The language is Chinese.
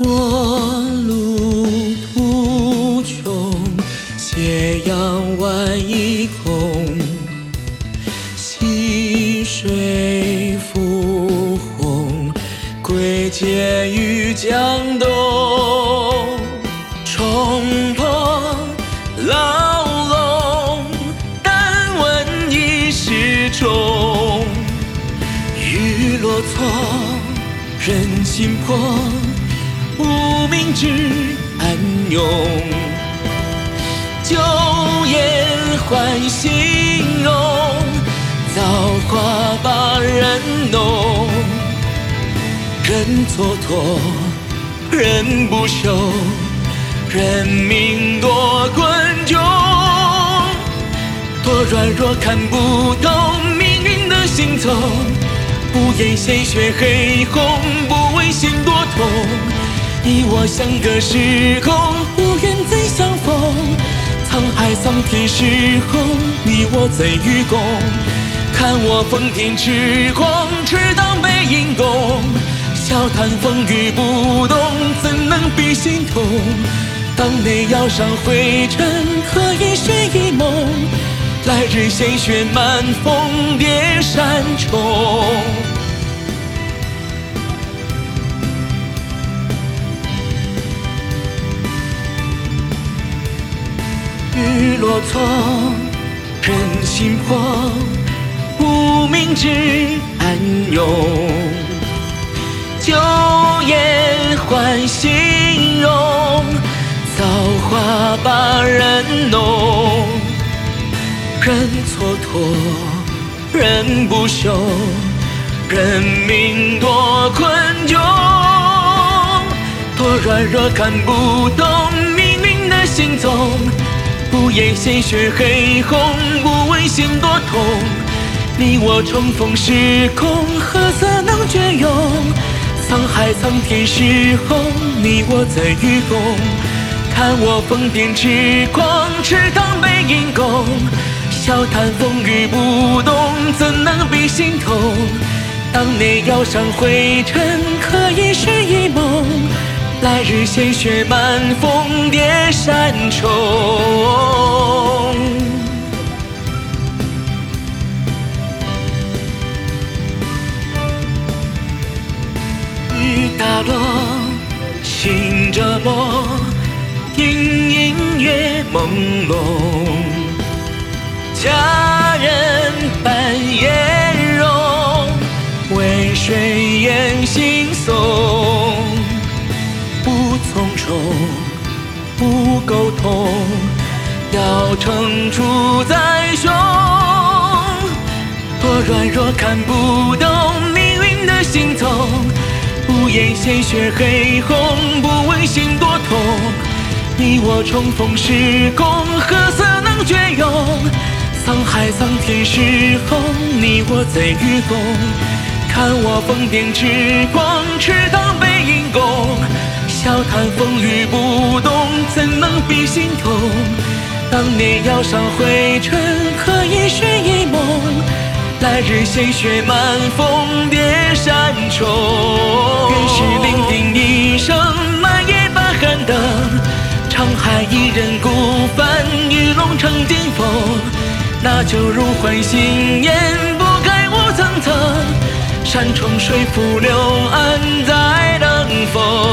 陌路途穷，斜阳晚已空。溪水复红，归结于江东。冲破牢笼，但问一时中。雨落错，人心魄，无名指暗涌。旧颜换新容，造化把人弄。人蹉跎，人不休，人命多困窘。多软弱看不懂命运的行踪，不言鲜血黑红，你我相隔时空，无缘再相逢。沧海桑田是空，你我怎与共？看我奉天痴狂，赤党背影弓。笑谈风雨不动，怎能比心痛？当年腰上灰尘，可以是一梦。来日鲜血满风，叠山重。雨落错，人心破，无名之暗涌。旧颜换新容，造化把人弄。人蹉跎，人不休，人命多困窘。多软弱看不懂命运的行踪，不言鲜血黑红，不问心多痛。你我重逢时空，何色能隽永？沧海桑田是红，你我在与共？看我疯癫痴狂，赤党背影弓。笑谈风雨不动，怎能比心痛？当年腰上灰尘，可以是一梦。来日鲜血满风，叠山重。雨打落，心折磨，隐隐月朦胧。佳人伴颜容，为谁言惺忪？不从众，不沟通，要惩处在胸。多软弱看不懂命运的行踪，不言鲜血黑红，不问心多痛。你我重逢时空，何色能隽永？沧海桑田是红，你我怎与共？看我疯癫痴狂，赤党背影弓。风雨不动，怎能比心痛？当年腰上灰尘，可以睡一梦。来日鲜血满风，叠山重。愿是伶仃一生，漫夜把寒灯。沧海一人孤帆，玉龙成顶峰。那酒入欢心念，不该雾层层。山重水复流，岸在等风。